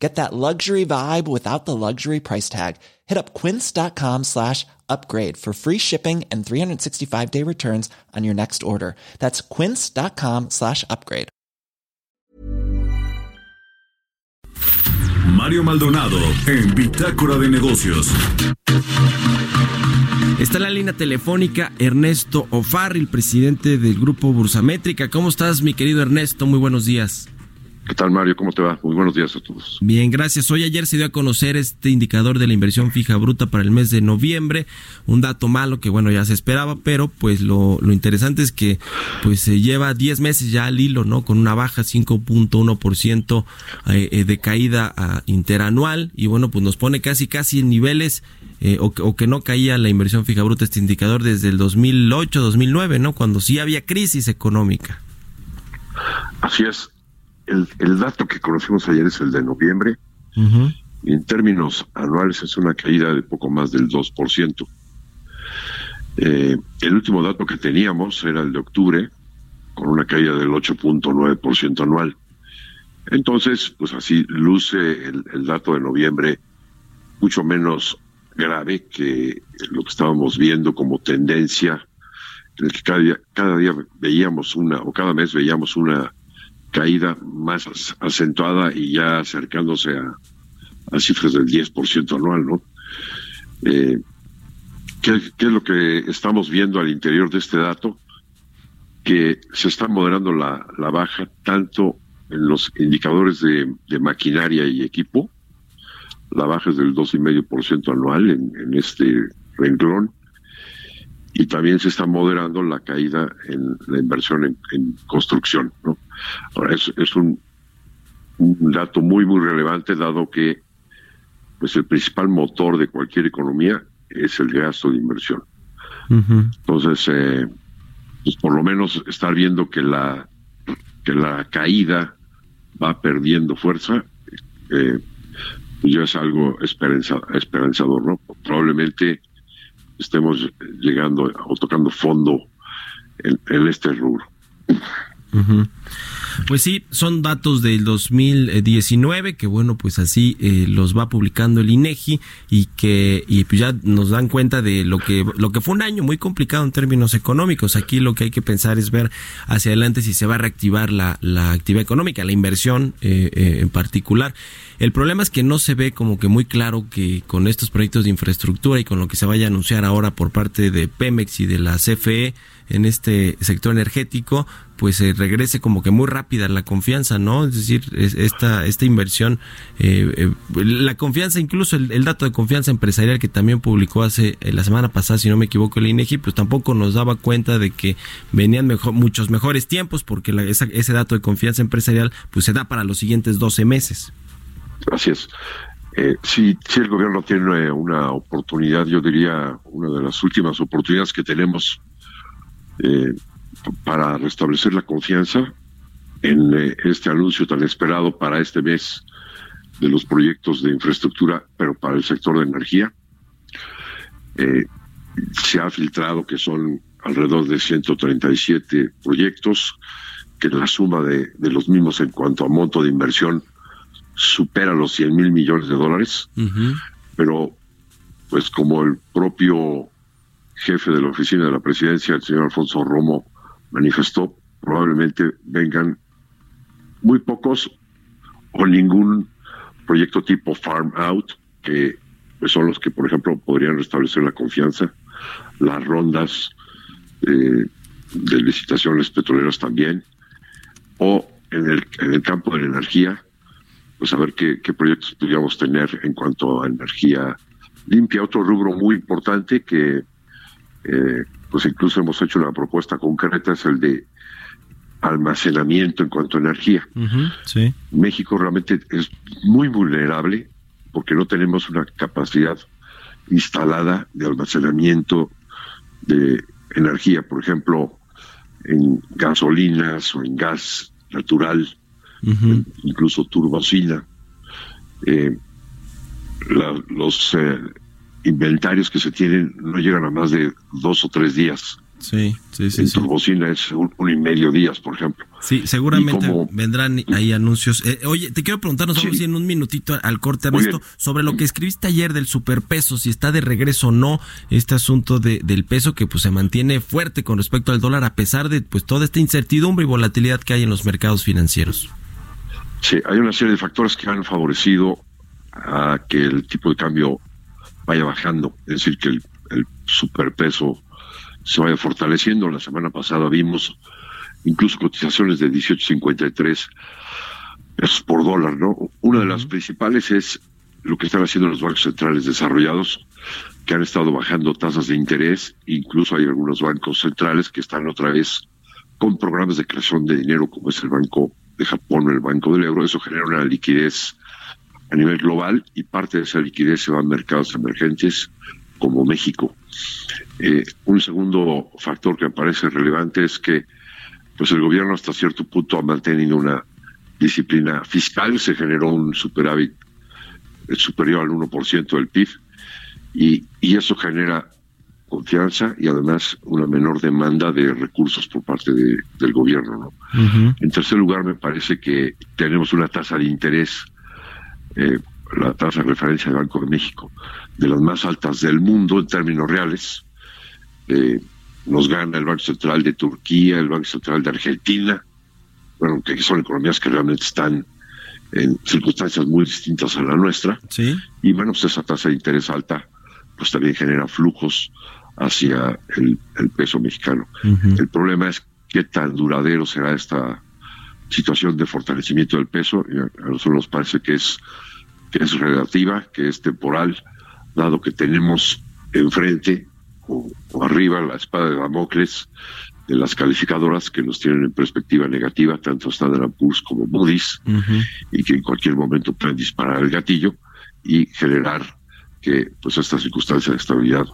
Get that luxury vibe without the luxury price tag. Hit up quince.com slash upgrade for free shipping and 365 day returns on your next order. That's quince.com slash upgrade. Mario Maldonado en Bitácora de Negocios. Está en la línea telefónica Ernesto Ofarri, el presidente del grupo Bursamétrica. ¿Cómo estás, mi querido Ernesto? Muy buenos días. ¿Qué tal, Mario? ¿Cómo te va? Muy buenos días a todos. Bien, gracias. Hoy ayer se dio a conocer este indicador de la inversión fija bruta para el mes de noviembre, un dato malo que bueno, ya se esperaba, pero pues lo, lo interesante es que pues se lleva 10 meses ya al hilo, ¿no? Con una baja 5.1% eh, eh, de caída ah, interanual y bueno, pues nos pone casi casi en niveles eh, o, o, que no caía la inversión fija bruta este indicador desde el 2008-2009, ¿no? Cuando sí había crisis económica. Así es el, dato que conocimos ayer es el de noviembre. Y en términos anuales es una caída de poco más del 2%. Eh, el último dato que teníamos era el de octubre, con una caída del 8.9% anual. Entonces, pues así luce el, el, dato de noviembre mucho menos grave que lo que estábamos viendo como tendencia, en el que cada día, cada día veíamos una, o cada mes veíamos una caída más acentuada y ya acercándose a, cifras del 10% anual, ¿no? Eh, ¿qué, es lo que estamos viendo al interior de este dato? Que se está moderando la, la baja tanto en los indicadores de, maquinaria y equipo, la baja es del 2,5% anual en este renglón, y también se está moderando la caída en la inversión en, construcción. ¿no? Ahora, es, es un, un, dato muy, muy relevante, dado que pues el principal motor de cualquier economía es el gasto de inversión. Entonces, eh, pues por lo menos estar viendo que la, que la caída va perdiendo fuerza, eh, pues ya es algo esperanza, esperanzador, ¿no? Probablemente estemos llegando o tocando fondo en, en este rubro. Pues sí, son datos del 2019 que bueno, pues así eh, los va publicando el INEGI y que y pues ya nos dan cuenta de lo que lo que fue un año muy complicado en términos económicos. Aquí lo que hay que pensar es ver hacia adelante si se va a reactivar la, la actividad económica, la inversión eh, eh, en particular. El problema es que no se ve como que muy claro que con estos proyectos de infraestructura y con lo que se vaya a anunciar ahora por parte de Pemex y de la CFE en este sector energético, pues se regrese como que muy rápida la confianza, ¿no? Es decir, esta, esta inversión, eh, eh, la confianza, incluso el, dato de confianza empresarial que también publicó hace eh, la semana pasada, si no me equivoco, el INEGI, pues tampoco nos daba cuenta de que venían mejor, muchos mejores tiempos, porque la, ese dato de confianza empresarial, pues se da para los siguientes 12 meses. Así es. Eh, si, si el gobierno tiene una oportunidad, yo diría una de las últimas oportunidades que tenemos eh, para restablecer la confianza en eh, este anuncio tan esperado para este mes de los proyectos de infraestructura, pero para el sector de energía. Eh, se ha filtrado que son alrededor de 137 proyectos, que la suma de, de los mismos en cuanto a monto de inversión supera los 100 mil millones de dólares, pero pues como el propio jefe de la oficina de la presidencia, el señor Alfonso Romo, manifestó, probablemente vengan muy pocos o ningún proyecto tipo Farm Out, que pues, son los que, por ejemplo, podrían restablecer la confianza, las rondas eh, de licitaciones petroleras también, o en el, en el campo de la energía, pues a ver qué, proyectos podríamos tener en cuanto a energía limpia. Otro rubro muy importante que eh, pues incluso hemos hecho una propuesta concreta, es el de almacenamiento en cuanto a energía. sí. México realmente es muy vulnerable porque no tenemos una capacidad instalada de almacenamiento de energía. Por ejemplo, en gasolinas o en gas natural, incluso turbocina. Eh, los eh, inventarios que se tienen no llegan a más de dos o tres días. Sí, sí, sí. En turbocina es un, y medio días, por ejemplo. Sí, seguramente vendrán ahí anuncios. Eh, oye, te quiero preguntar, nos vamos en un minutito al corte, Ernesto, sobre lo que escribiste ayer del superpeso, si está de regreso o no este asunto de, del peso que pues se mantiene fuerte con respecto al dólar a pesar de pues toda esta incertidumbre y volatilidad que hay en los mercados financieros. Sí, hay una serie de factores que han favorecido a que el tipo de cambio vaya bajando, es decir, que el, el superpeso se vaya fortaleciendo. La semana pasada vimos incluso cotizaciones de 18.53 pesos por dólar, ¿no? Una de las principales es lo que están haciendo los bancos centrales desarrollados, que han estado bajando tasas de interés, incluso hay algunos bancos centrales que están otra vez con programas de creación de dinero, como es el Banco de Japón o el Banco del Euro. Eso genera una liquidez a nivel global y parte de esa liquidez se va a mercados emergentes como México. Eh, un segundo factor que me parece relevante es que pues el gobierno hasta cierto punto ha mantenido una disciplina fiscal, se generó un superávit superior al 1% del PIB y, y eso genera confianza y además una menor demanda de recursos por parte del gobierno. En tercer lugar, me parece que tenemos una tasa de interés, eh, la tasa de referencia del Banco de México, de las más altas del mundo en términos reales. Eh, nos gana el Banco Central de Turquía, el Banco Central de Argentina, bueno, que son economías que realmente están en circunstancias muy distintas a la nuestra. Sí. Y bueno, pues esa tasa de interés alta, pues también genera flujos hacia el, peso mexicano. El problema es qué tan duradero será esta situación de fortalecimiento del peso. Y a nosotros nos parece que es, que es relativa, que es temporal, dado que tenemos enfrente o, arriba la espada de Damocles de las calificadoras que nos tienen en perspectiva negativa, tanto Standard Poor's como Moody's, y que en cualquier momento pueden disparar el gatillo y generar que pues esta circunstancia de estabilidad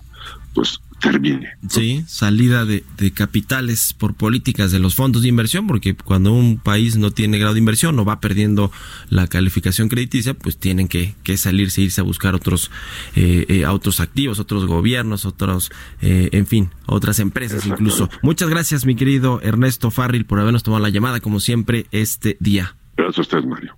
pues termine. Sí, salida de, capitales por políticas de los fondos de inversión, porque cuando un país no tiene grado de inversión o va perdiendo la calificación crediticia, pues tienen que, que salirse, irse a buscar otros, eh, eh otros activos, otros gobiernos, otros, eh, en fin, otras empresas incluso. Muchas gracias, mi querido Ernesto Farril, por habernos tomado la llamada, como siempre, este día. Gracias a usted, Mario.